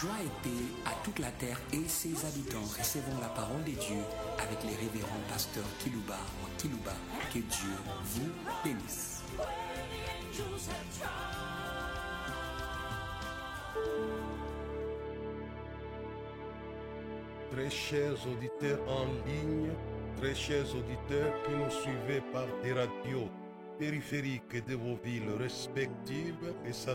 Joie et paix à toute la terre et ses habitants. Recevons la parole de Dieu avec les révérends pasteurs Kilouba ou Kilouba. Que Dieu vous bénisse. Très chers auditeurs en ligne, très chers auditeurs qui nous suivez par des radios périphériques de vos villes respectives, que ce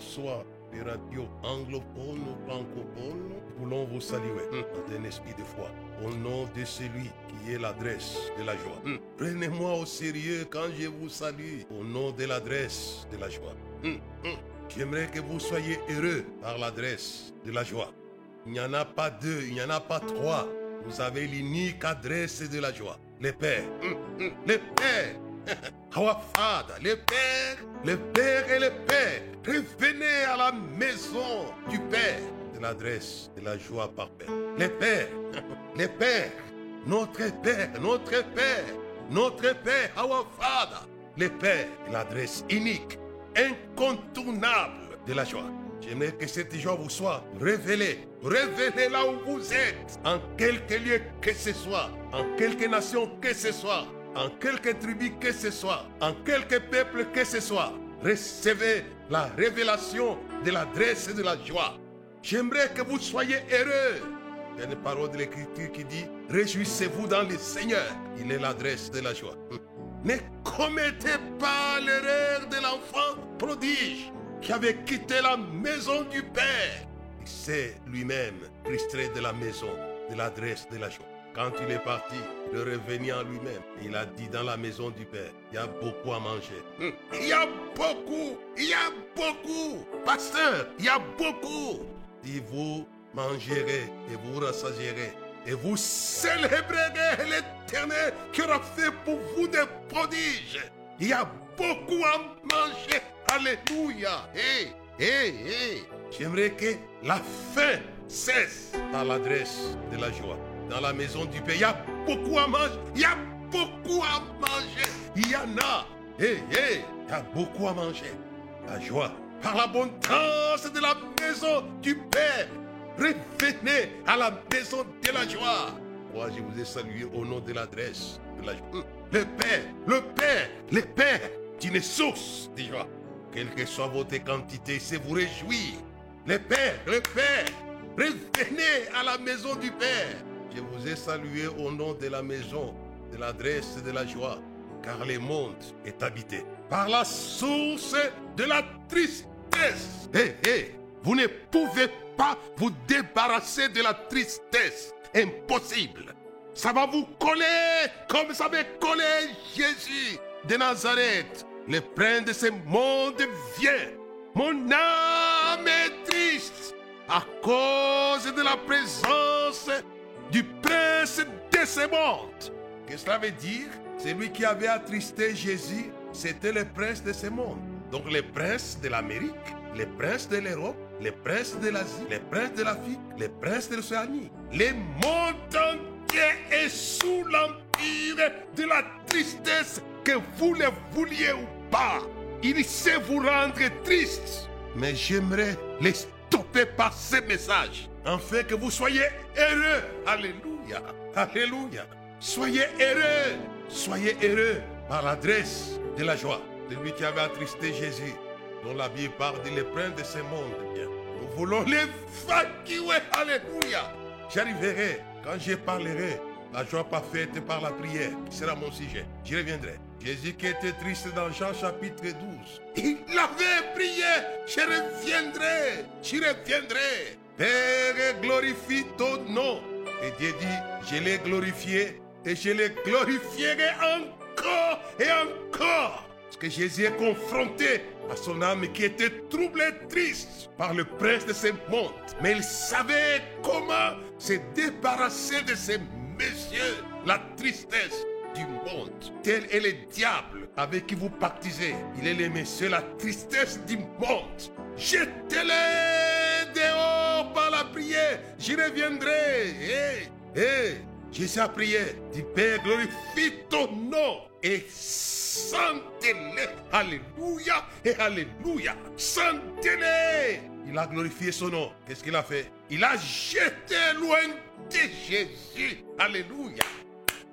des radios anglophones ou francophones, voulons vous saluer dans un esprit de foi au nom de celui qui est l'adresse de la joie. Prenez-moi au sérieux quand je vous salue au nom de l'adresse de la joie. J'aimerais que vous soyez heureux par l'adresse de la joie. Il n'y en a pas deux, il n'y en a pas trois. Vous avez l'unique adresse de la joie. Les pères. Les pères. Father. Les pères. Les pères et les pères. Revenez à la maison du Père. De l'adresse de la joie par Père. Les pères. Les pères. Notre Père. Notre Père. Notre Père. Our Father. Les pères. L'adresse unique. Incontournable de la joie. J'aimerais que cette joie vous soit révélée. Révélée là où vous êtes. En quelque lieu que ce soit. En quelque nation que ce soit. En quelque tribu que ce soit. En quelque peuple que ce soit. Recevez la révélation de l'adresse de la joie. J'aimerais que vous soyez heureux. Il y a une parole de l'Écriture qui dit Réjouissez-vous dans le Seigneur. Il est l'adresse de la joie. Ne commettez pas l'erreur de l'enfant prodige qui avait quitté la maison du Père. Il s'est lui-même frustré de la maison, de l'adresse de la joie. Quand il est parti, il est revenu en lui-même. Il a dit dans la maison du Père, il y a beaucoup à manger. Il y a beaucoup, il y a beaucoup. Pasteur, il y a beaucoup. Si vous mangerez et vous rassasierez, et vous célébrerez l'éternel qui aura fait pour vous des prodiges. Il y a beaucoup à manger. Alléluia. Hey, hey, hey. J'aimerais que la faim cesse dans l'adresse de la joie. Dans la maison du Père, il y a beaucoup à manger. Il y a beaucoup à manger. Il y en a. Hey, hey. Il y a beaucoup à manger. La joie. Par l'abondance de la maison du Père. Revenez à la maison de la joie. Moi, je vous ai salué au nom de l'adresse de la joie. Le Père, le Père, le Père d'une source de joie. Quelle que soit votre quantité, c'est vous réjouir. Le Père, le Père, revenez à la maison du Père. Je vous ai salué au nom de la maison, de l'adresse de la joie, car le monde est habité par la source de la tristesse. Hé, hé, vous ne pouvez pas vous débarrasser de la tristesse. Impossible. Ça va vous coller comme ça avait collé Jésus de Nazareth. Le prince de ce monde vient. Mon âme est triste à cause de la présence du prince de ce monde. Que cela veut dire Celui qui avait attristé Jésus, c'était le prince de ce monde. Donc le prince de l'Amérique, le prince de l'Europe, le prince de l'Asie, le prince de l'Afrique, le prince de l'Océanie. Le monde entier est sous l'empire de la tristesse que vous le vouliez ou pas. Il sait vous rendre triste. Mais j'aimerais les stopper par ce message. Afin que vous soyez heureux. Alléluia. Alléluia. Soyez heureux. Soyez heureux par l'adresse de la joie. De lui qui avait attristé Jésus. Dont la Bible parle de le prince de ce monde. Nous voulons l'évacuer. Alléluia. J'arriverai quand je parlerai. La joie parfaite par la prière, sera mon sujet. J'y reviendrai. Jésus qui était triste dans Jean chapitre 12. Il avait prié. Je reviendrai. J'y reviendrai. Père, glorifie ton nom. Et Dieu dit, je l'ai glorifié et je le glorifierai encore et encore. Parce que Jésus est confronté à son âme qui était troublée, triste par le prince de ce monde. Mais il savait comment se débarrasser de ces messieurs, la tristesse du monde. Tel est le diable avec qui vous pactisez. Il est le monsieur, la tristesse du monde. Jetez-les dehors la prière. J'y reviendrai. Hé, hé. Jésus a prié. Dit Père, glorifie ton nom et sentez-les. Alléluia et Alléluia. Sentez-les. il a glorifié son nom. Qu'est-ce qu'il a fait? Il a jeté loin de Jésus. Alléluia.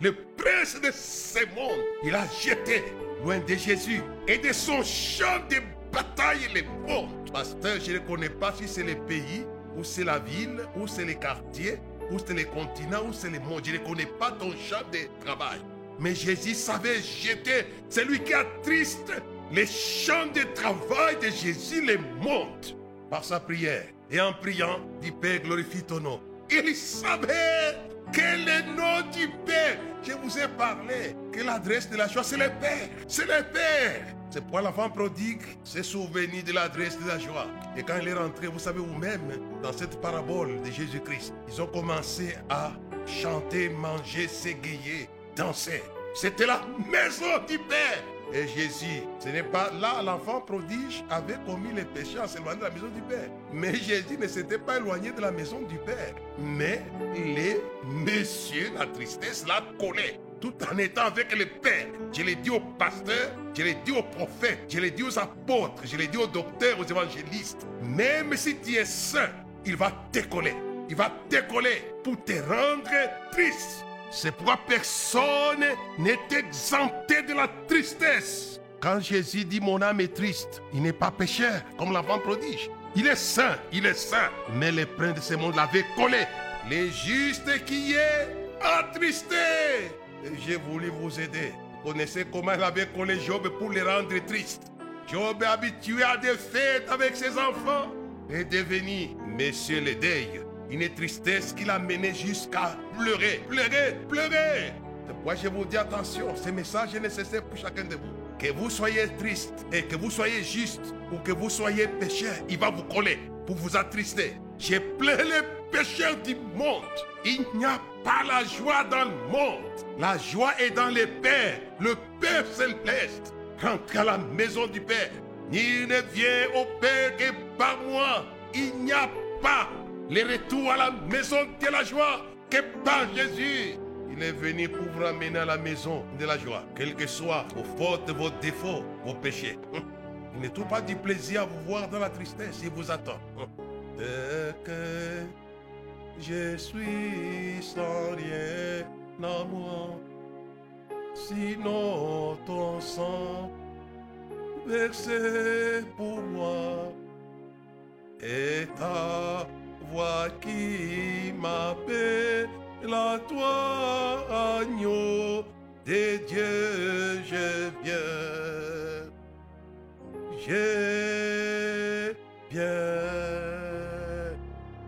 Le prince de ce monde, il a jeté loin de Jésus et de son champ de bataille le monde. Pasteur, je ne connais pas si c'est le pays, ou c'est la ville, ou c'est les quartiers, ou c'est les continents, ou c'est le monde. Je ne connais pas ton champ de travail. Mais Jésus savait jeter celui qui attriste les champs de travail de Jésus les monte par sa prière. Et en priant, dit Père, glorifie ton nom. Il savait que le nom du Père, je vous ai parlé, que l'adresse de la joie, c'est le Père. C'est le Père. C'est pourquoi l'enfant prodigue s'est souvenu de l'adresse de la joie. Et quand il est rentré, vous savez, vous-même, dans cette parabole de Jésus-Christ, ils ont commencé à chanter, manger, s'égayer, danser. C'était la maison du Père. Et Jésus, ce n'est pas là, l'enfant prodige avait commis les péchés en s'éloignant de la maison du Père. Mais Jésus ne s'était pas éloigné de la maison du Père. Mais les messieurs, la tristesse la connaît. Tout en étant avec le Père. Je l'ai dit aux pasteurs, je l'ai dit aux prophètes, je l'ai dit aux apôtres, je l'ai dit aux docteurs, aux évangélistes. Même si tu es saint, il va décoller. Il va décoller pour te rendre triste. C'est pourquoi personne n'est exempté de la tristesse. Quand Jésus dit mon âme est triste, il n'est pas pécheur, comme l'enfant prodige. Il est saint, il est saint. Mais les princes de ce monde l'avaient collé. Les justes qui est attristé. J'ai voulu vous aider. Vous connaissez comment il avait collé Job pour les rendre tristes. Job est habitué à des fêtes avec ses enfants et devenu monsieur le deuil une tristesse qui l'a mené jusqu'à pleurer, pleurer, pleurer. Pourquoi je vous dis attention, ce message est nécessaire pour chacun de vous. Que vous soyez triste et que vous soyez juste ou que vous soyez pécheur, il va vous coller pour vous attrister. J'ai pleuré les pécheurs du monde. Il n'y a pas la joie dans le monde. La joie est dans les pères. Le Père céleste. Rentrez à la maison du Père. Nul ne vient au Père que par moi. Il n'y a pas le retour à la maison de la joie? Que par Jésus? Il est venu pour vous ramener à la maison de la joie, quelles que soient vos fautes, vos défauts, vos péchés. Il ne trouve pas du plaisir à vous voir dans la tristesse, il vous attend. De que je suis sans rien à moi, sinon ton sang versé pour moi et ta voix qui m'appelle à toi, agneau de Dieu, je viens. Je viens.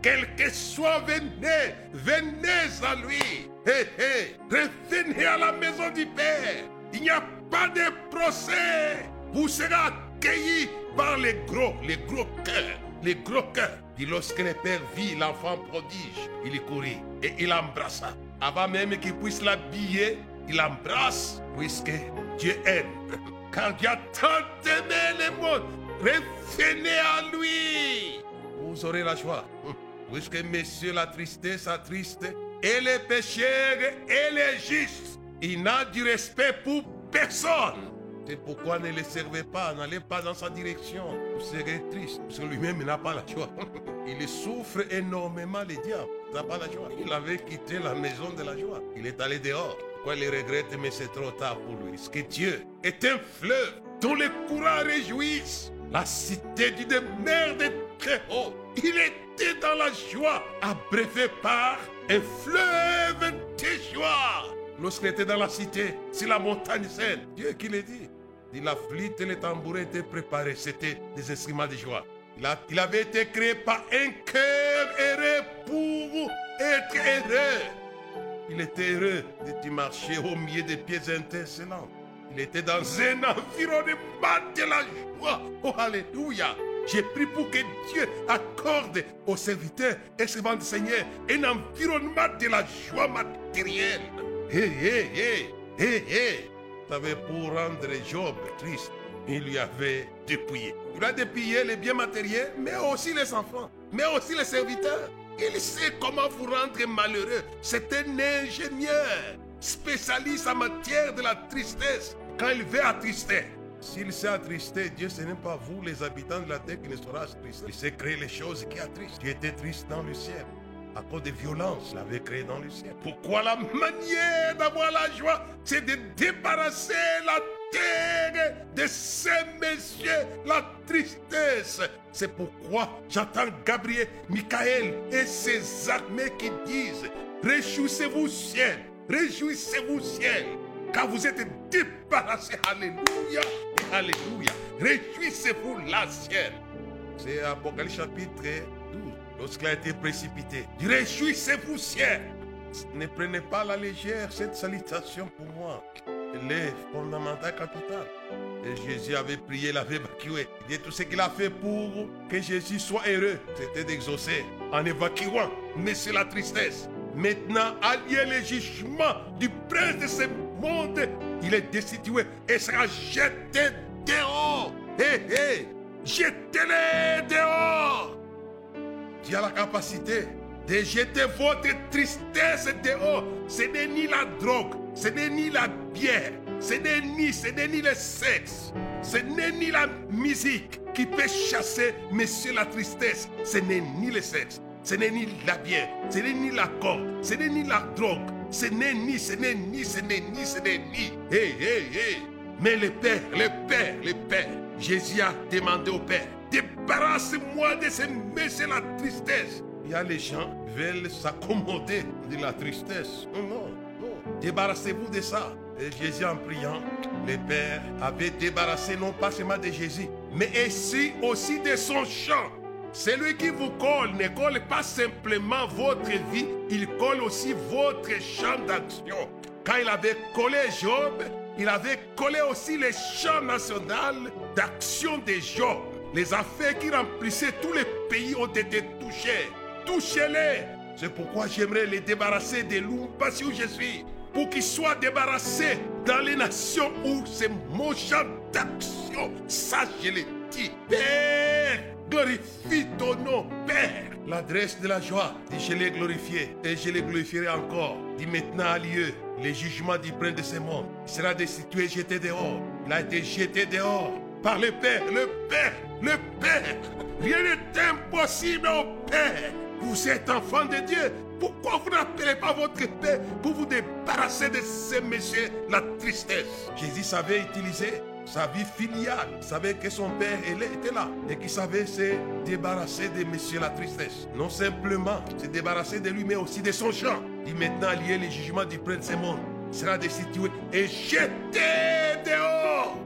Quel que soit, venez, venez à lui. Hé, hé, revenez à la maison du Père. Il n'y a pas de procès. Vous serez accueillis par les gros, les gros cœurs, les gros cœurs. Et lorsque le père vit l'enfant prodige, il y courit et il l'embrassa. Avant même qu'il puisse l'habiller, il l'embrasse puisque Dieu aime. Quand Dieu a tant aimé le monde, revenez à lui. Vous aurez la joie. Puisque messieurs, la tristesse attriste et les pécheurs et les justes. Il n'a du respect pour personne. C'est pourquoi ne le servez pas, n'allez pas dans sa direction? Vous serez triste, parce que lui-même n'a pas la joie. Il souffre énormément, le diable. Il n'a pas la joie. Il avait quitté la maison de la joie. Il est allé dehors. Pourquoi il regrette, mais c'est trop tard pour lui? Parce que Dieu est un fleuve dont les courants réjouissent. La cité du demeure de très haut. Il était dans la joie, abrévé par un fleuve de joie. Lorsqu'il était dans la cité, sur la montagne sainte, Dieu qui l'a dit. La flûte et les tambourins étaient préparés. C'était des instruments de joie. Il, avait été créé par un cœur heureux pour être heureux. Il était heureux de marcher au milieu des pieds intercellents. Il était dans un environnement de la joie. Oh, Alléluia. J'ai pris pour que Dieu accorde aux serviteurs et servants du Seigneur un environnement de la joie matérielle. Hé, hé, hé, hé, hé. Savait pour rendre Job triste, il lui avait dépouillé. Il a dépouillé les biens matériels, mais aussi les enfants, mais aussi les serviteurs. Il sait comment vous rendre malheureux. C'est un ingénieur, spécialiste en matière de la tristesse. Quand il veut attrister, S'il s'est attristé, Dieu, ce n'est pas vous, les habitants de la terre, qui ne sera attristé. Il sait créer les choses qui attristent. Dieu était triste dans le ciel. À cause des violences, il avait créé dans le ciel. Pourquoi la manière d'avoir la joie, c'est de débarrasser la terre de ces messieurs, la tristesse. C'est pourquoi j'entends Gabriel, Michael et ses armées qui disent Réjouissez-vous, ciel, réjouissez-vous, ciel, car vous êtes débarrassés. Alléluia, Alléluia. Réjouissez-vous, la ciel. C'est Apocalypse chapitre 12, lorsqu'il a été précipité. Réjouissez-vous, ciel. Ne prenez pas la légère cette salutation pour moi. Elle est fondamentale, capitale. Et Jésus avait prié, l'avait évacué. Il dit tout ce qu'il a fait pour que Jésus soit heureux, c'était d'exaucer en évacuant. Mais c'est la tristesse. Maintenant, allié le jugement du prince de ce monde, il est destitué et sera jeté dehors. Hé, hé, jetez-les dehors. Dieu a la capacité de jeter votre tristesse dehors. Ce n'est ni la drogue, ce n'est ni la bière, ce n'est ni, ce n'est ni le sexe, ce n'est ni la musique qui peut chasser, monsieur, la tristesse. Ce n'est ni le sexe, ce n'est ni la bière, ce n'est ni la corde, ce n'est ni la drogue, ce n'est ni, ce n'est ni, ce n'est ni, ce n'est ni. Hé, hé, hé. Mais le Père, le Père, le Père, Jésus a demandé au Père, débarrasse-moi de ce monsieur, la tristesse. Il y a les gens qui veulent s'accommoder de la tristesse. Non, non, non. Débarrassez-vous de ça. Et Jésus en priant, le Père avait débarrassé non pas seulement de Jésus, mais aussi de son champ. Celui qui vous colle ne colle pas simplement votre vie, il colle aussi votre champ d'action. Quand il avait collé Job, il avait collé aussi le champ national d'action de Job. Les affaires qui remplissaient tous les pays ont été touchées. Touchez-les. C'est pourquoi j'aimerais les débarrasser de l'oubassi où je suis. Pour qu'ils soient débarrassés dans les nations où c'est mon champ d'action. Ça, je le dis. Père, glorifie ton nom, Père. L'adresse de la joie, dit je l'ai glorifié et je le glorifierai encore. Dit maintenant a lieu le jugement du prince de ce monde. Sera destitué, jeté dehors. Il a été jeté dehors par le Père, le Père, le Père. Rien n'est impossible au Père. Vous êtes enfant de Dieu. Pourquoi vous n'appelez pas votre Père pour vous débarrasser de ces messieurs, la tristesse? Jésus savait utiliser sa vie filiale. Il savait que son père était là et qu'il savait se débarrasser de messieurs la tristesse. Non simplement se débarrasser de lui, mais aussi de son champ. Il maintenant lié le jugement du prince ce monde. Sera destitué et jeté dehors.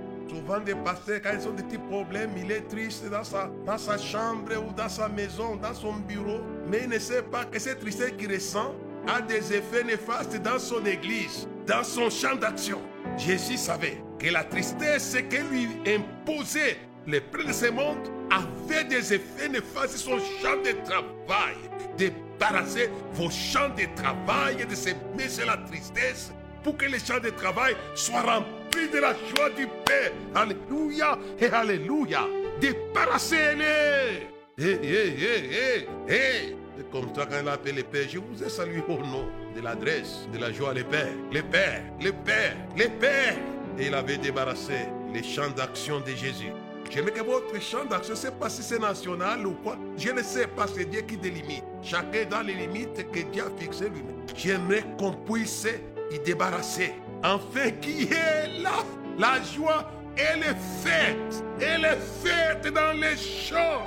Souvent des pasteurs, quand ils ont des petits problèmes, il est triste dans sa, chambre ou dans sa maison, dans son bureau. Mais il ne sait pas que cette tristesse qu'il ressent a des effets néfastes dans son église, dans son champ d'action. Jésus savait que la tristesse que lui imposait le prince de ce monde avait des effets néfastes sur son champ de travail. Débarrasser vos champs de travail de se mettre la tristesse pour que les champs de travail soient remplis de la joie du Père. Alléluia et Alléluia. Débarrassez-les. Hé, hé, hé, hé. C'est comme ça quand il appelle le Père. Je vous ai salué au nom de l'adresse de la joie, le Père. Le Père, le Père, le Père. Et il avait débarrassé les champs d'action de Jésus. J'aimerais que votre champ d'action, sais pas si c'est national ou quoi. Je ne sais pas, c'est Dieu qui délimite. Chacun dans les limites que Dieu a fixées lui-même. J'aimerais qu'on puisse y débarrasser. Enfin, qui est là? La joie, elle est faite. Elle est faite dans les champs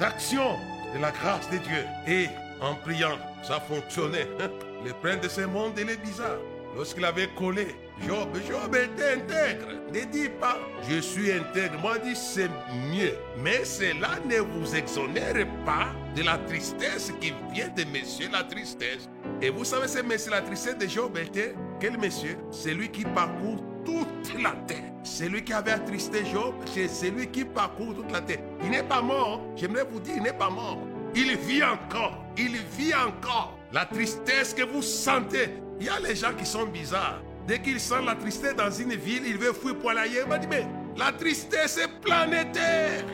d'action de la grâce de Dieu. Et en priant, ça fonctionnait. Le prince de ce monde, il est bizarre. Lorsqu'il avait collé, Job, Job était intègre. Ne dis pas, je suis intègre. Moi, dis, c'est mieux. Mais cela ne vous exonère pas de la tristesse qui vient de monsieur la tristesse. Et vous savez, ce monsieur la tristesse de Job était quel monsieur? C'est lui qui parcourt toute la terre. C'est lui qui avait attristé Job, c'est celui qui parcourt toute la terre. Il n'est pas mort. J'aimerais vous dire, il n'est pas mort. Il vit encore. Il vit encore. La tristesse que vous sentez. Il y a les gens qui sont bizarres. Dès qu'ils sentent la tristesse dans une ville, ils veulent fuir pour aller ailleurs. Il m'a dit, mais la tristesse est planétaire.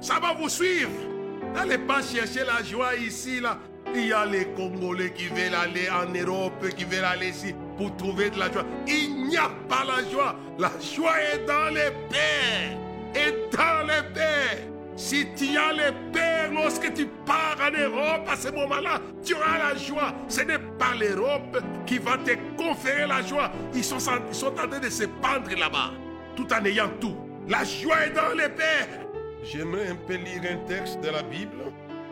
Ça va vous suivre. N'allez pas chercher la joie ici, là. Il y a les Congolais qui veulent aller en Europe, qui veulent aller ici pour trouver de la joie. Il n'y a pas la joie. La joie est dans les pères. Et dans les pères. Si tu as les pères lorsque tu pars en Europe à ce moment-là, tu auras la joie. Ce n'est pas l'Europe qui va te conférer la joie. Ils sont, ils en train de se pendre là-bas, tout en ayant tout. La joie est dans les pères. J'aimerais un peu lire un texte de la Bible.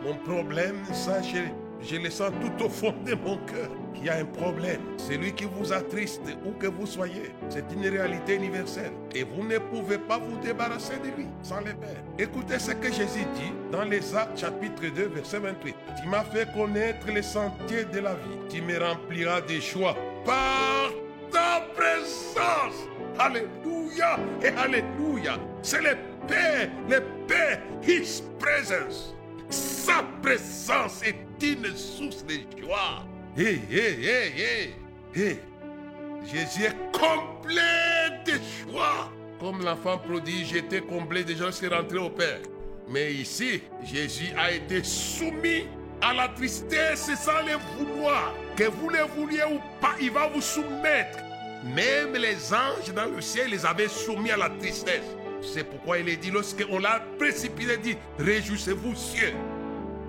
Mon problème, ça, je, je le sens tout au fond de mon cœur. Il y a un problème. Celui qui vous attriste, où que vous soyez, c'est une réalité universelle. Et vous ne pouvez pas vous débarrasser de lui sans le Père. Écoutez ce que Jésus dit dans les Actes chapitre 2, verset 28. Tu m'as fait connaître les sentiers de la vie. Tu me rempliras de joie par ta présence. Alléluia et Alléluia. C'est le Père, le Père, His presence. Sa présence est une source de joie. Hé, hé, hé, hé, hé. Jésus est complet de joie. Comme l'enfant prodige était comblé joie, c'est rentré au Père. Mais ici, Jésus a été soumis à la tristesse sans le vouloir. Que vous le vouliez ou pas, il va vous soumettre. Même les anges dans le ciel les avaient soumis à la tristesse. C'est pourquoi il est dit, lorsqu'on l'a précipité, il dit, réjouissez-vous cieux.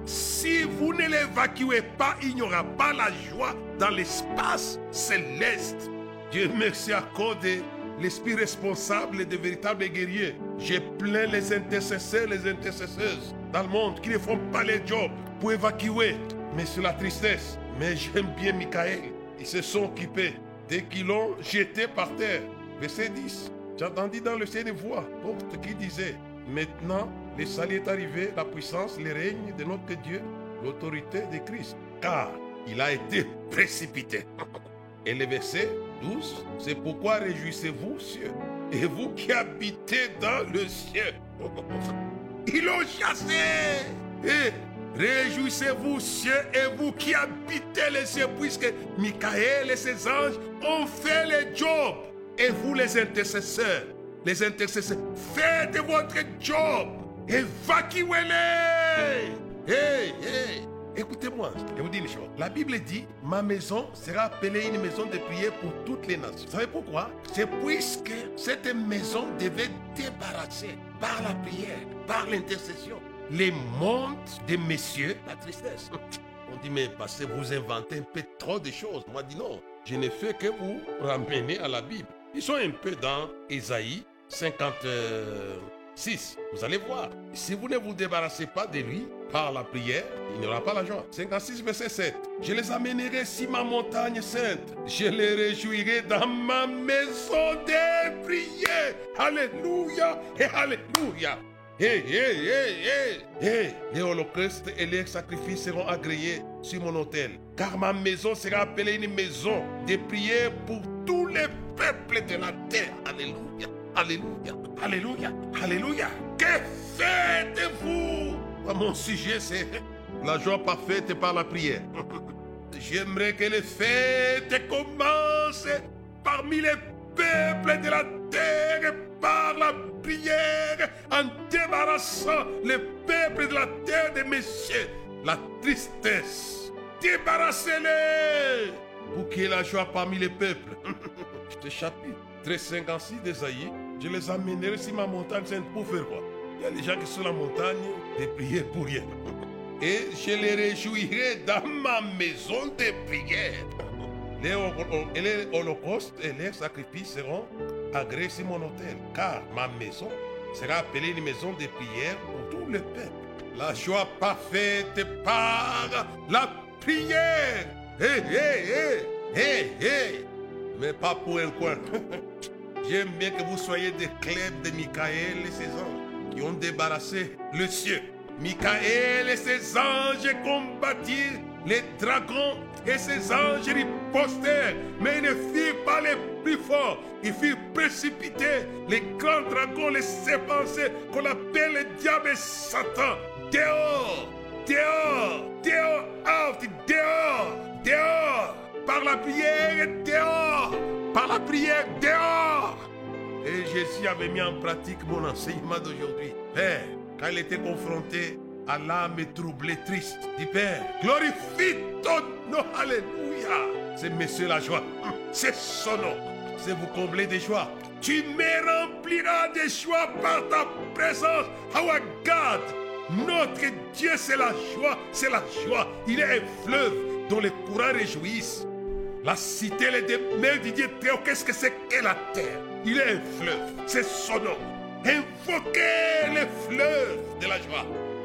Si vous ne l'évacuez pas, il n'y aura pas la joie dans l'espace céleste. Dieu merci accordé l'esprit responsable des véritables guerriers. J'ai plein les intercesseurs, les intercesseuses dans le monde qui ne font pas les jobs pour évacuer. Mais c'est la tristesse. Mais j'aime bien Michael. Ils se sont occupés dès qu'ils l'ont jeté par terre. Verset 10. J'ai entendu dans le ciel des voix porte qui disait Maintenant, le salut est arrivé, la puissance, le règne de notre Dieu, l'autorité de Christ. Car il a été précipité. Et le verset 12, c'est pourquoi réjouissez-vous, cieux, et vous qui habitez dans le ciel. Ils l'ont chassé. Et réjouissez-vous, cieux, et vous qui habitez les cieux, puisque Michael et ses anges ont fait le job. Et vous, les intercesseurs, les intercesseurs, faites votre job. Évacuez-les. Hey, hey. Écoutez-moi, je vous dis une chose. La Bible dit, ma maison sera appelée une maison de prière pour toutes les nations. Vous savez pourquoi? C'est puisque cette maison devait débarrasser par la prière, par l'intercession, les mondes des messieurs, la tristesse. On dit, mais parce que vous inventez un peu trop de choses. Moi, je dis non. Je ne fais que vous ramener à la Bible. Ils sont un peu dans Ésaïe 56. Vous allez voir. Si vous ne vous débarrassez pas de lui par la prière, il n'y aura pas la joie. 56, verset 7. Je les amènerai sur ma montagne sainte. Je les réjouirai dans ma maison de prière. Alléluia et Alléluia. Hé, hé, hé, hé, les holocaustes et les sacrifices seront agréés sur mon autel. Car ma maison sera appelée une maison de prière pour tous les peuples de la terre. Alléluia, Alléluia, Alléluia, Alléluia. Que faites-vous? Mon sujet, c'est la joie parfaite par la prière. J'aimerais que les fêtes commencent parmi les peuples de la terre par la prière en débarrassant les peuples de la terre des messieurs. La tristesse. Débarrassez-les pour qu'il y ait la joie parmi les peuples. 1356 d'Esaïe, je les amènerai sur ma montagne sainte pour faire quoi? Il y a des gens qui sont sur la montagne de prier pour rien. Et je les réjouirai dans ma maison de prière. Les, holocaustes et les sacrifices seront agréés sur mon hôtel, car ma maison sera appelée une maison de prière pour tout le peuple. La joie parfaite par la prière. Hé, hé, hé, hé, hé. Mais pas pour un coin. J'aime bien que vous soyez des clubs de Michael et ses anges qui ont débarrassé le ciel. Michael et ses anges combattirent les dragons et ses anges ripostèrent, mais ils ne firent pas les plus forts. Ils firent précipiter les grands dragons, les serpents qu'on appelle le diable et Satan. Dehors, dehors, dehors, out, dehors, dehors, par la prière, dehors, par la prière, dehors. Et Jésus avait mis en pratique mon enseignement d'aujourd'hui. Père, quand il était confronté à l'âme troublée, triste, dit Père, glorifie ton nom, Alléluia. C'est Monsieur la joie, c'est son nom. c'est vous combler de joie. Tu me rempliras de joie par ta présence. Our God, notre Dieu, c'est la joie, c'est la joie. Il est un fleuve dont les courants réjouissent. La cité les demeures du Dieu très qu'est-ce que c'est que la terre? Il est un fleuve, c'est son nom. Invoquez le fleuve de la joie.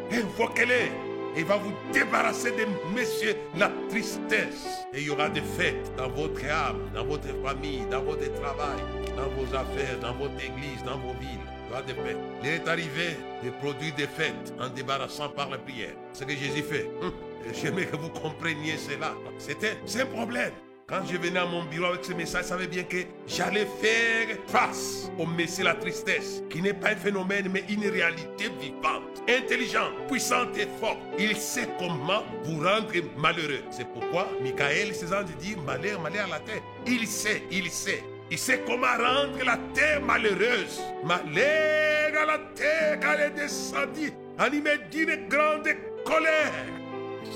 Invoquez-les. Il va vous débarrasser de messieurs la tristesse. Et il y aura des fêtes dans votre âme, dans votre famille, dans votre travail, dans vos affaires, dans votre église, dans vos villes. Il y aura des fêtes. Il est arrivé de produire des fêtes en débarrassant par la prière. Ce que Jésus fait. Hum, j'aimerais que vous compreniez cela. C'était, un problème. Quand je venais à mon bureau avec ce message, je savais bien que j'allais faire face au Messie la tristesse, qui n'est pas un phénomène, mais une réalité vivante, intelligente, puissante et forte. Il sait comment vous rendre malheureux. C'est pourquoi Michael, ses anges dit malheur, malheur à la terre. Il sait, il sait. Il sait comment rendre la terre malheureuse. Malheur à la terre quand elle est descendue, animée d'une grande colère.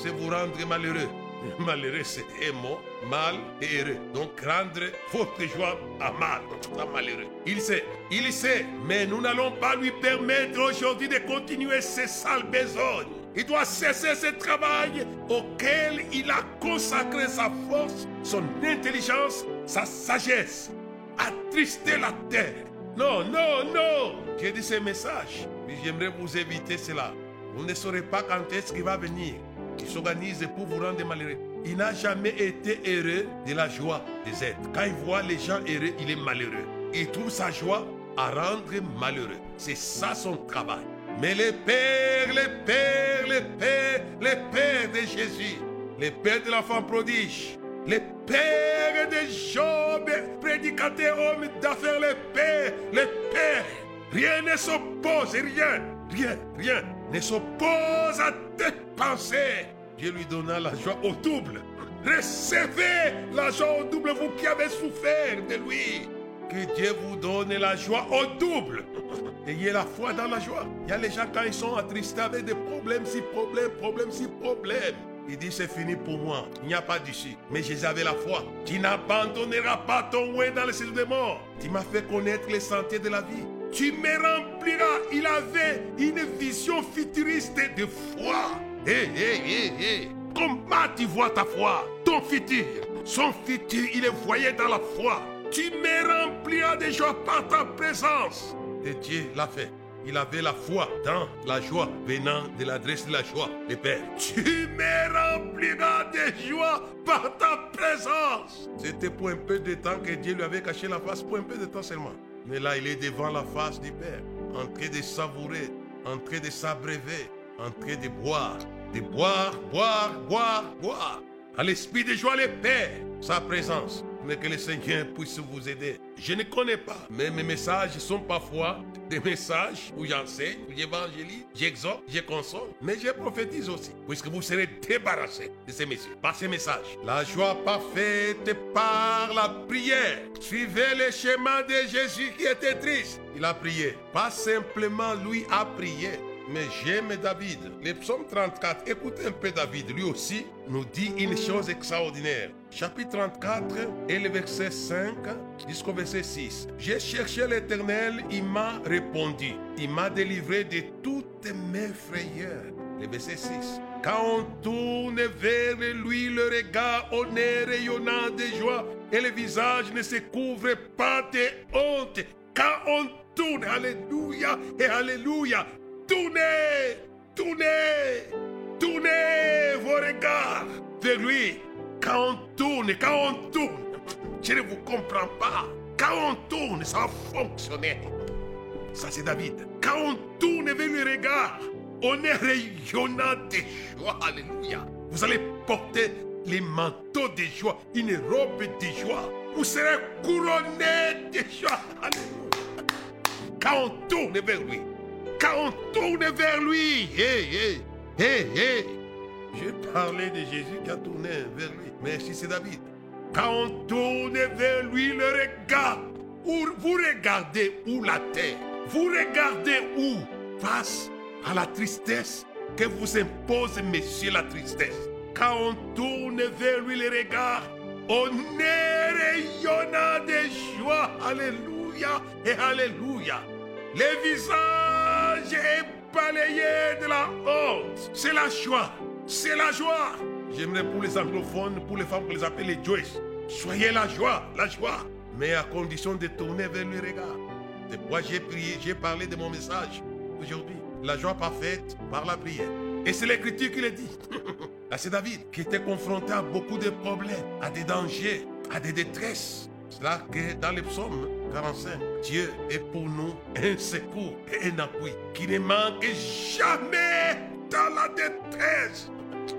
Sait vous rendre malheureux. Malheureux, c'est un mot, mal et heureux. Donc rendre votre joie à mal, malheureux. Il sait, il sait, mais nous n'allons pas lui permettre aujourd'hui de continuer ses sales besognes. Il doit cesser ce travail auquel il a consacré sa force, son intelligence, sa sagesse. Attrister la terre. Non, non, non. J'ai dit ce message. J'aimerais vous éviter cela. Vous ne saurez pas quand est-ce qu'il va venir. Il s'organise pour vous rendre malheureux. Il n'a jamais été heureux de la joie des êtres. Quand il voit les gens heureux, il est malheureux. Il trouve sa joie à rendre malheureux. C'est ça son travail. Mais les pères, les pères, les pères, les pères de Jésus, les pères de l'enfant prodige, les pères de Job, prédicateurs, hommes d'affaires, les pères, les pères, rien ne s'oppose, rien, rien, rien ne s'oppose à tes pensées. Dieu lui donna la joie au double. Recevez la joie au double, vous qui avez souffert de lui. Que Dieu vous donne la joie au double. Ayez la foi dans la joie. Il y a les gens quand ils sont attristés avec des problèmes, si problèmes, problèmes, si problèmes. Il dit c'est fini pour moi. Il n'y a pas d'issue. Mais Jésus avait la foi. Tu n'abandonneras pas ton way dans le séjour des morts. Tu m'as fait connaître les sentiers de la vie. Tu me rempliras. Il avait une vision futuriste de foi. Hé, hé, hé, hé. Comment tu vois ta foi Ton futur? Son futur, il est voyé dans la foi. Tu me rempliras de joie par ta présence. Et Dieu l'a fait. Il avait la foi dans la joie venant de l'adresse de la joie, le Père. Tu me rempliras de joie par ta présence. C'était pour un peu de temps que Dieu lui avait caché la face, pour un peu de temps seulement. Mais là, il est devant la face du Père, en train de savourer, en train de s'abreuver, en train de boire, de boire, boire, boire, boire. À l'esprit de joie, le Père, sa présence. Mais que le Seigneur puisse vous aider. Je ne connais pas, mais mes messages sont parfois des messages où j'enseigne, où j'évangélise, j'exhorte, je mais je prophétise aussi, puisque vous serez débarrassés de ces messieurs, par ces messages. La joie parfaite par la prière. Suivez le chemin de Jésus qui était triste. Il a prié. Pas simplement lui a prié, mais j'aime David. Le psaume 34, écoutez un peu David, lui aussi nous dit une chose extraordinaire. Chapitre 34 et le verset 5 jusqu'au verset 6. J'ai cherché l'Éternel, il m'a répondu. Il m'a délivré de toutes mes frayeurs. Le verset 6. Quand on tourne vers lui le regard honnête rayonnant de joie et le visage ne se couvre pas de honte. Quand on tourne, alléluia et alléluia, Tournez, tournez, tournez vos regards vers lui. Quand on tourne, quand on tourne, je ne vous comprends pas. Quand on tourne, ça va fonctionner. Ça, c'est David. Quand on tourne vers le regard, on est rayonnant de joie. Alléluia. Vous allez porter les manteaux de joie, une robe de joie. Vous serez couronné de joie. Alléluia. Quand on tourne vers lui, quand on tourne vers lui. Hé, hé, hé, hé. Je parlais de Jésus qui a tourné vers lui. Merci, c'est David. Quand on tourne vers lui le regard, où vous regardez où la terre? Vous regardez où? Face à la tristesse que vous impose, messieurs, la tristesse. Quand on tourne vers lui le regard, On est rayonnant de joie. Alléluia et Alléluia. Les visages est balayé de la honte. C'est la joie. C'est la joie. J'aimerais pour les anglophones, pour les femmes, qu'on les appelle les Joyce. Soyez la joie, la joie. Mais à condition de tourner vers le regard. C'est pourquoi j'ai prié, j'ai parlé de mon message aujourd'hui. La joie parfaite par la prière. Et c'est l'écriture qui le dit. Là, c'est David qui était confronté à beaucoup de problèmes, à des dangers, à des détresses. C'est là que dans les psaumes 45, Dieu est pour nous un secours et un appui qui ne manque jamais dans la détresse.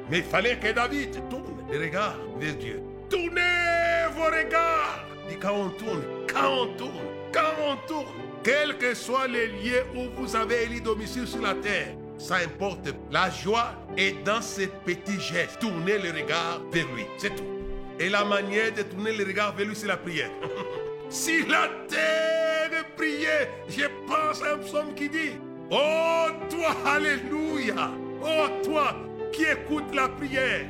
Mais il fallait que David tourne les regards vers Dieu. Tournez vos regards. Et quand on tourne, quand on tourne, quand on tourne, quels que soient les lieux où vous avez élu domicile sur la terre, ça importe. La joie est dans ces petits gestes. Tournez le regard vers lui. C'est tout. Et la manière de tourner le regard vers lui, c'est la prière. si la terre priait, je pense à un psaume qui dit Oh toi, Alléluia. Oh toi qui écoutes la prière.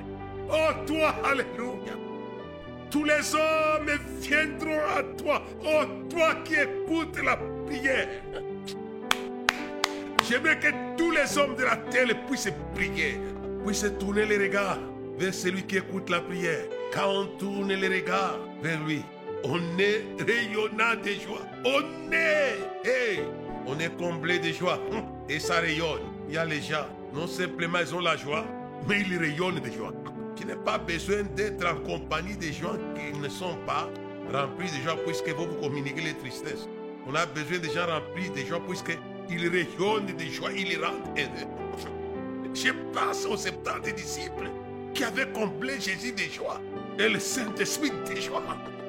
Oh toi, Alléluia. Tous les hommes viendront à toi. Oh toi qui écoutes la prière. J'aimerais que tous les hommes de la terre puissent prier, puissent tourner les regards vers celui qui écoute la prière. Quand on tourne les regards vers lui, on est rayonnant de joie. On est, hey, on est comblé de joie. Et ça rayonne. Il y a les gens, non simplement ils ont la joie, mais ils rayonnent de joie. Tu n'as pas besoin d'être en compagnie des gens qui ne sont pas remplis de joie puisque vous vous communiquez les tristesses. On a besoin de gens remplis de joie puisque il rayonne de joie, il rendent heureux. Je pense aux 70 disciples qui avaient comblé Jésus de joie et le Saint-Esprit de joie.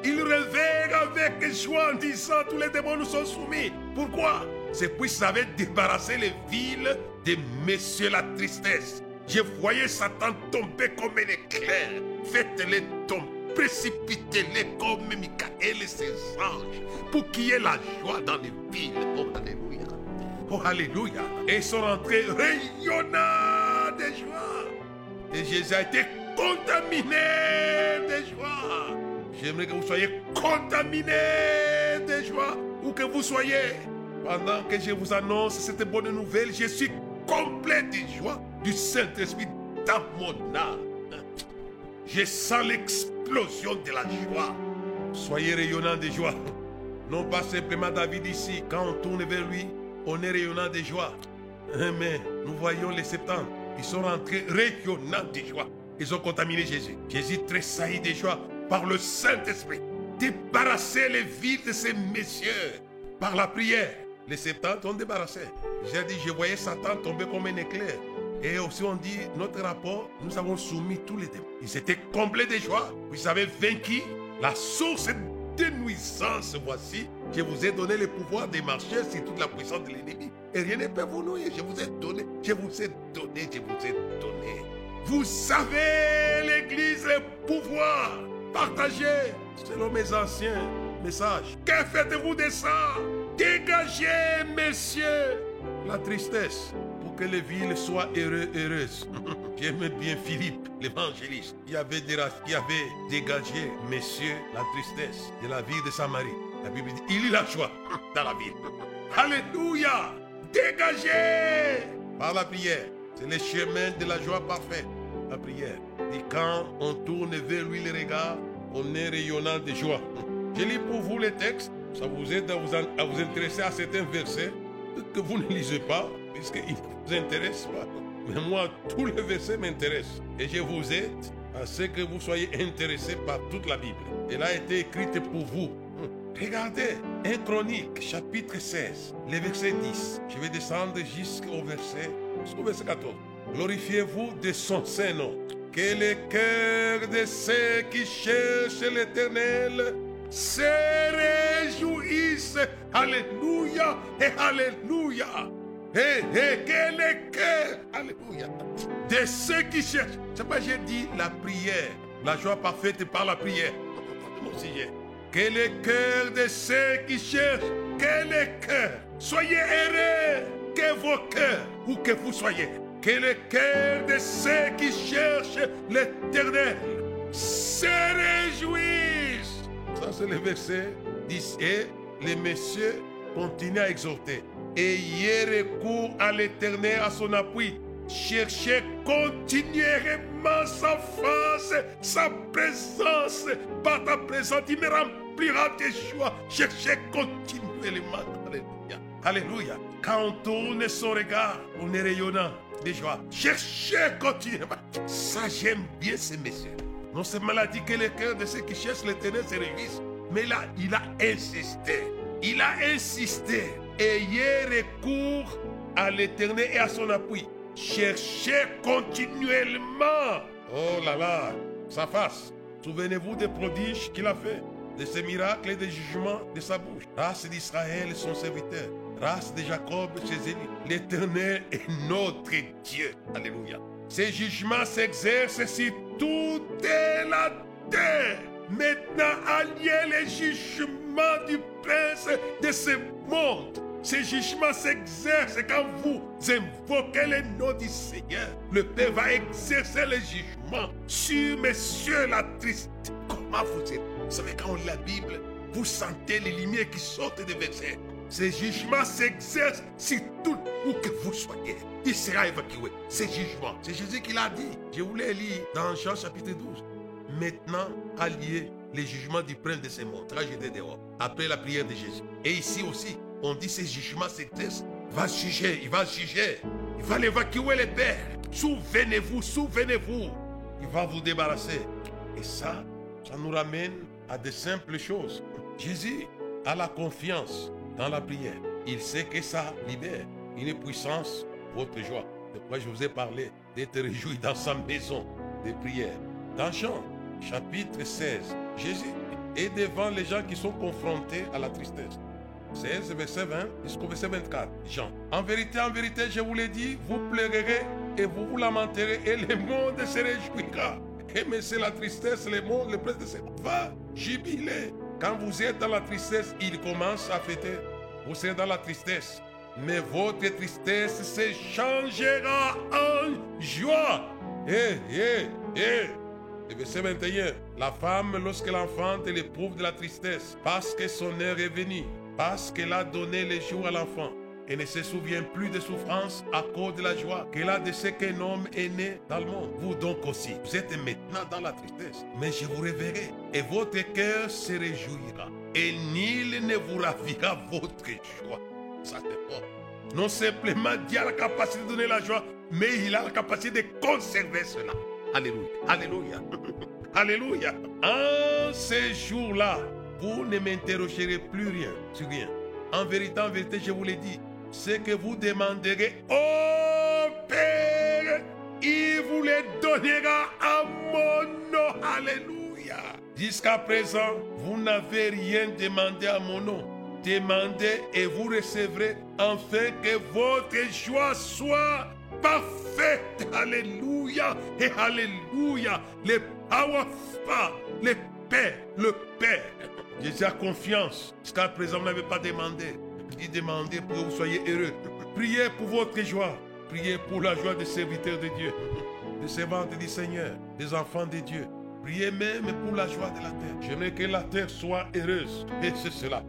Ils rêvaient avec joie en disant tous les démons nous sont soumis. Pourquoi? C'est puisqu'ils avaient débarrassé les villes de Monsieur la tristesse. Je voyais Satan tomber comme un éclair. Faites-les tomber, précipitez-les comme Michael et ses anges pour qu'il y ait la joie dans les villes. Oh, Alléluia. Oh, Alléluia. Et ils sont rentrés rayonnants de joie. Et Jésus a été contaminé de joie. J'aimerais que vous soyez contaminé de joie. Où que vous soyez. Pendant que je vous annonce cette bonne nouvelle, je suis complet de joie du Saint-Esprit dans mon âme. Je sens l'explosion de la joie. Soyez rayonnants de joie. Non pas simplement David ici, quand on tourne vers lui, on est rayonnant de joie. Mais nous voyons les 70. Ils sont rentrés rayonnants de joie. Ils ont contaminé Jésus. Jésus tressaillit de joie par le Saint-Esprit. Débarrasser les villes de ces messieurs par la prière. Les 70 ont débarrassé. J'ai dit, je voyais Satan tomber comme un éclair. Et aussi on dit, notre rapport, nous avons soumis tous les démons. Ils étaient comblés de joie. Vous avez vaincu la source de nuisance. Voici, je vous ai donné le pouvoir de marcher sur toute la puissance de l'ennemi. Et rien ne peut vous noyer. Je vous ai donné, je vous ai donné, je vous ai donné. Vous savez, l'Église, le pouvoir partagé selon mes anciens messages. Que faites-vous de ça? Dégagez, messieurs, la tristesse pour que les villes soient heureuses. heureuses. J'aime bien Philippe, l'évangéliste, qui avait dégagé, messieurs, la tristesse de la ville de Samarie. La Bible dit, il y a la joie dans la ville. Alléluia Dégagez par la prière. C'est le chemin de la joie parfaite, la prière. Et quand on tourne vers lui les regards, on est rayonnant de joie. Je lis pour vous les textes. Ça vous aide à vous, à vous intéresser à certains versets que vous ne lisez pas, puisqu'ils ne vous intéressent pas. Mais moi, tous les versets m'intéressent. Et je vous aide à ce que vous soyez intéressés par toute la Bible. Elle a été écrite pour vous. Regardez, 1 Chronique, chapitre 16, le verset 10. Je vais descendre jusqu'au verset, verset 14. Glorifiez-vous de son Saint-Nom. Que le cœur de ceux qui cherchent l'Éternel se réjouissent. Alléluia et Alléluia. Et, et que le cœur, de ceux qui cherchent. C'est pas j'ai dit la prière, la joie parfaite par la prière. Que le cœur de ceux qui cherchent, que? Le cœur, soyez heureux, que vos cœurs, où que vous soyez, que le cœur de ceux qui cherchent l'éternel? Se réjouissent. Ça, c'est le verset 10. Et les messieurs continuent à exhorter. Ayez recours à l'éternel, à son appui. Cherchez continuellement sa face, sa présence. Par ta présence, il me remplira de joie. Cherchez continuellement. Alléluia. Quand on tourne son regard, on est rayonnant de joie. Cherchez continuellement. Ça, j'aime bien ces messieurs. Non seulement a dit que le cœur de ceux qui cherchent l'éternel se réjouissent, mais là, il a insisté. Il a insisté. Ayez recours à l'éternel et à son appui. Cherchez continuellement. Oh là là, sa face. Souvenez-vous des prodiges qu'il a fait, de ses miracles et des jugements de sa bouche. Race d'Israël, son serviteur. Race de Jacob, ses élus. L'éternel est notre Dieu. Alléluia. Ses jugements s'exercent sur toute la terre. Maintenant, alliez les jugements du prince de ce monde. Ces jugements s'exercent quand vous invoquez le nom du Seigneur. Le Père va exercer les jugements sur messieurs la triste. Comment vous êtes Vous savez, quand on lit la Bible, vous sentez les lumières qui sortent des versets. Ces jugements s'exercent sur tout où que vous soyez. Il sera évacué. Ces jugements. C'est Jésus qui l'a dit. Je vous l'ai lu dans Jean chapitre 12. Maintenant, alliez les jugements du prince de ce monde. Tragédie dehors. Après la prière de Jésus. Et ici aussi, on dit ces jugements s'exercent. Va juger, il va juger. Il va l'évacuer les pères. Souvenez-vous, souvenez-vous. Il va vous débarrasser. Et ça, ça nous ramène à de simples choses. Jésus a la confiance dans la prière. Il sait que ça libère une puissance, votre joie. De quoi je vous ai parlé, d'être réjoui dans sa maison de prière. Dans Jean, chapitre 16, Jésus est devant les gens qui sont confrontés à la tristesse. 16, verset 20 jusqu'au verset 24. Jean. En vérité, en vérité, je vous l'ai dit, vous pleurerez et vous vous lamenterez et le monde se réjouira. Mais c'est la tristesse, le monde, le prince de va jubiler. Quand vous êtes dans la tristesse, il commence à fêter. Vous êtes dans la tristesse. Mais votre tristesse se changera en joie. Eh, eh, eh. Et verset 21. La femme, lorsqu'elle enfante, elle éprouve de la tristesse parce que son heure est venue parce qu'elle a donné les jours à l'enfant et ne se souvient plus de souffrance à cause de la joie qu'elle a de ce qu'un homme est né dans le monde. Vous donc aussi, vous êtes maintenant dans la tristesse, mais je vous réveillerai et votre cœur se réjouira et nul ne vous ravira votre joie. Ça c'est fort. Non simplement Dieu a la capacité de donner la joie, mais il a la capacité de conserver cela. Alléluia. Alléluia. Alléluia. En ces jours-là, vous ne m'interrogerez plus rien sur rien. En vérité, en vérité, je vous l'ai dit, ce que vous demanderez au Père, il vous le donnera à mon nom. Alléluia. Jusqu'à présent, vous n'avez rien demandé à mon nom. Demandez et vous recevrez afin que votre joie soit parfaite. Alléluia. Et Alléluia. Le power, le Père, le Père. Jésus a confiance. Jusqu'à présent, vous n'avez pas demandé. Il demandait pour que vous soyez heureux. Priez pour votre joie. Priez pour la joie des serviteurs de Dieu, des servantes du Seigneur, des enfants de Dieu. Priez même pour la joie de la terre. J'aimerais que la terre soit heureuse. Et c'est cela.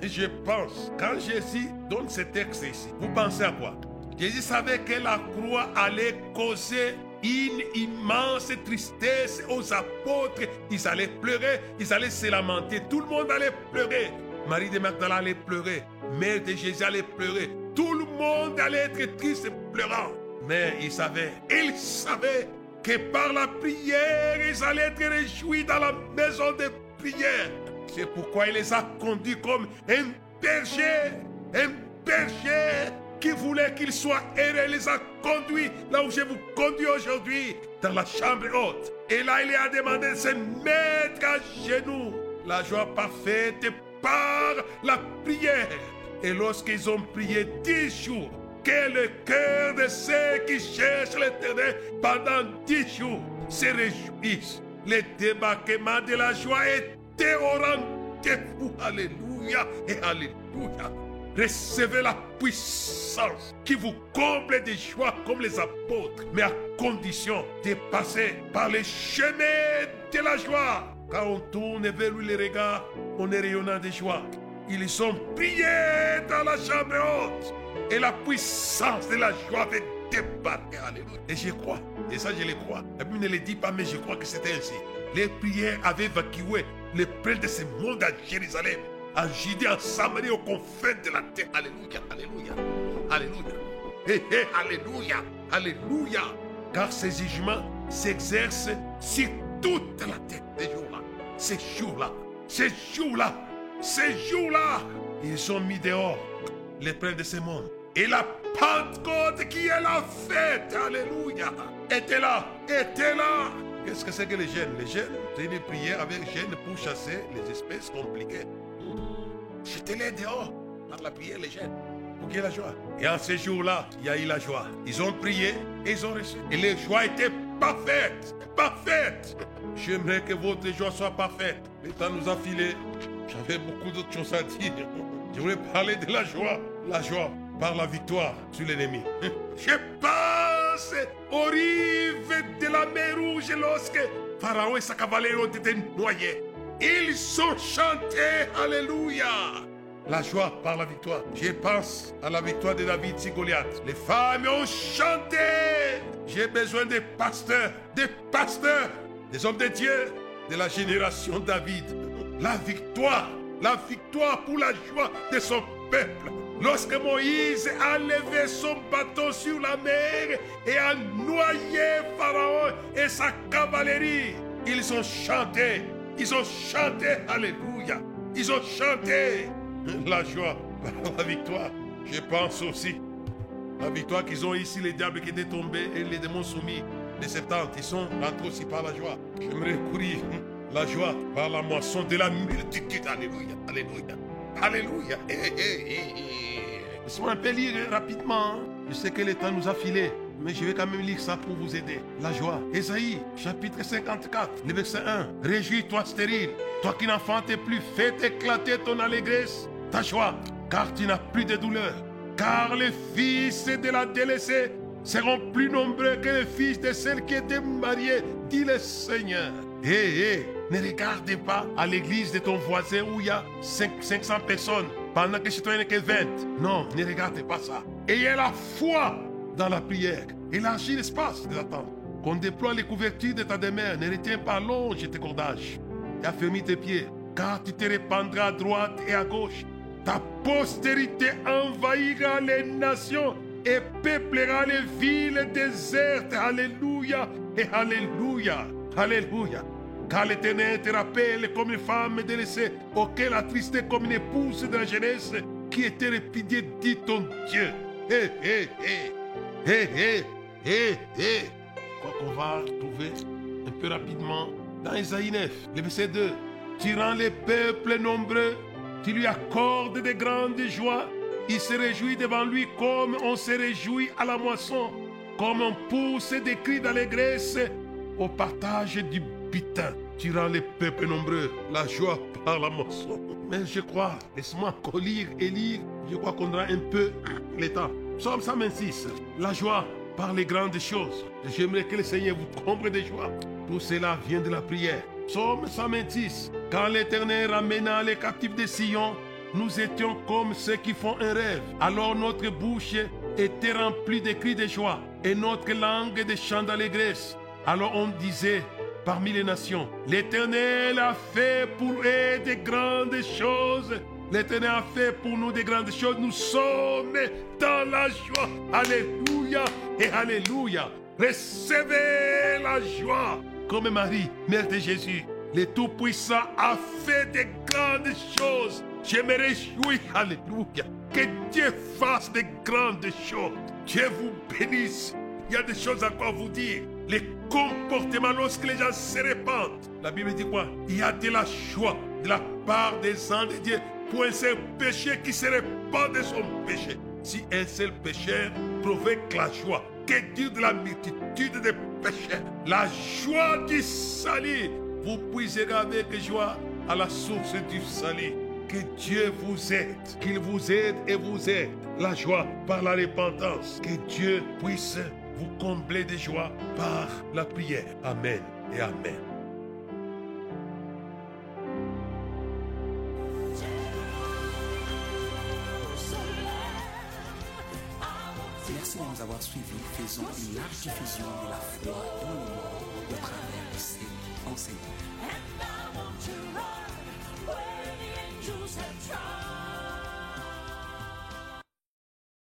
Et je pense, quand Jésus donne ce texte ici, vous pensez à quoi? Jésus savait que la croix allait causer une immense tristesse aux apôtres. Ils allaient pleurer, ils allaient se lamenter. Tout le monde allait pleurer. Marie de Magdala allait pleurer. Mère de Jésus allait pleurer. Tout le monde allait être triste et pleurant. Mais ils savaient, ils savaient que par la prière, ils allaient être réjouis dans la maison de prière. C'est pourquoi il les a conduits comme un berger, un berger qui voulait qu'il soit heureux, les a conduits là où je vous conduis aujourd'hui, dans la chambre haute. Et là, il a demandé de se mettre à genoux. La joie parfaite par la prière. Et lorsqu'ils ont prié dix jours, que le cœur de ceux qui cherchent l'éternel pendant dix jours se réjouissent. Le débarquement de la joie au rendez-vous. Alléluia et Alléluia. recevez la puissance qui vous comble de joie comme les apôtres, mais à condition de passer par les chemins de la joie. Quand on tourne vers lui les regards, on est rayonnant de joie. Ils sont priés dans la chambre haute. Et la puissance de la joie va débarquer. Alléluia. Et je crois, et ça je le crois. La Bible ne le dit pas, mais je crois que c'était ainsi. Les prières avaient évacué les princes de ce monde à Jérusalem, en Judée, en Samarie, aux confins de la terre. Alléluia, alléluia, alléluia. Alléluia, alléluia. Car ces jugements s'exercent sur toute la terre. Ces jours-là, ces jours-là, ces jours-là, ces jours-là, ils sont mis dehors, les princes de ce monde. Et la Pentecôte qui est la fête, alléluia, était là, était là. Qu'est-ce que c'est que les gènes? Les gènes, c'est une prière avec gènes pour chasser les espèces compliquées. Jetez-les dehors par la prière, les gènes. Pour qu'il y ait la joie. Et en ces jours-là, il y a eu la joie. Ils ont prié et ils ont reçu. Et les joies étaient parfaites. Parfaites. J'aimerais que votre joie soit parfaite. Le temps nous a filé. J'avais beaucoup d'autres choses à dire. Je voulais parler de la joie. La joie par la victoire sur l'ennemi. Je pense aux rives de la mer Rouge lorsque Pharaon et sa cavalerie ont été noyés. Ils ont chanté Alléluia. La joie par la victoire. Je pense à la victoire de David sur Goliath. Les femmes ont chanté. J'ai besoin des pasteurs, des pasteurs, des hommes de Dieu de la génération David. La victoire, la victoire pour la joie de son peuple. Lorsque Moïse a levé son bateau sur la mer et a noyé Pharaon et sa cavalerie, ils ont chanté, ils ont chanté Alléluia, ils ont chanté la joie par la victoire. Je pense aussi la victoire qu'ils ont ici, les diables qui étaient tombés et les démons soumis, les septante, ils sont rentrés aussi par la joie. J'aimerais courir la joie par la moisson de la multitude. Alléluia, Alléluia, Alléluia. Laissez-moi un peu lire rapidement. Je sais que le temps nous a filé. Mais je vais quand même lire ça pour vous aider. La joie. Ésaïe, chapitre 54, le verset 1. Réjouis-toi stérile, toi qui n'enfantes plus, fais éclater ton allégresse, ta joie, car tu n'as plus de douleur. Car les fils de la délaissée seront plus nombreux que les fils de celles qui étaient mariées, dit le Seigneur. Hé, hé, ne regardez pas à l'église de ton voisin où il y a 500 personnes pendant que chez toi il n'y a que 20. Non, ne regardez pas ça. Ayez la foi dans la prière. Élargis l'espace de l'attente. Qu'on déploie les couvertures de ta demeure. Ne retiens pas longe tes cordages. Et affermis tes pieds. Car tu te répandras à droite et à gauche. Ta postérité envahira les nations et peuplera les villes désertes. Alléluia et Alléluia. Alléluia. Car l'Éternel te rappelle comme une femme délaissée, auquel tristesse comme une épouse de la jeunesse qui était répudiée, dit ton Dieu. Hé, hé, hé, hé, hé, hé, hé. Qu'on va trouver un peu rapidement dans Isaïe 9, le verset 2. Tu rends les peuples nombreux, tu lui accordes de grandes joies, il se réjouit devant lui comme on se réjouit à la moisson, comme on pousse des cris d'allégresse au partage du butin. Tu rends les peuples nombreux, la joie par la moisson. Mais je crois, laisse-moi lire et lire, je crois qu'on aura un peu l'état. Psaume 126, la joie par les grandes choses. J'aimerais que le Seigneur vous comble de joie. Tout cela vient de la prière. Psaume 126, quand l'Éternel ramena les captifs de Sion, nous étions comme ceux qui font un rêve. Alors notre bouche était remplie de cris de joie et notre langue de chants d'allégresse. Alors on disait parmi les nations, l'Éternel a fait pour eux de grandes choses. L'Éternel a fait pour nous de grandes choses. Nous sommes dans la joie. Alléluia et Alléluia. Recevez la joie. Comme Marie, mère de Jésus, le Tout-Puissant a fait de grandes choses. Je me réjouis. Alléluia. Que Dieu fasse de grandes choses. Dieu vous bénisse. Il y a des choses à quoi vous dire. Les comportements lorsque les gens se répandent. La Bible dit quoi? Il y a de la joie de la part des gens de Dieu pour un seul péché qui se répand de son péché. Si un seul pécheur provoque la joie, que dire de la multitude des pécheurs La joie du salut. Vous puiserez avec joie à la source du salut. Que Dieu vous aide, qu'il vous aide et vous aide. La joie par la repentance. Que Dieu puisse vous combler de joie par la prière. Amen et Amen. avoir suivi, faisons une large diffusion de la foi dans le monde au travers de cet enseignement.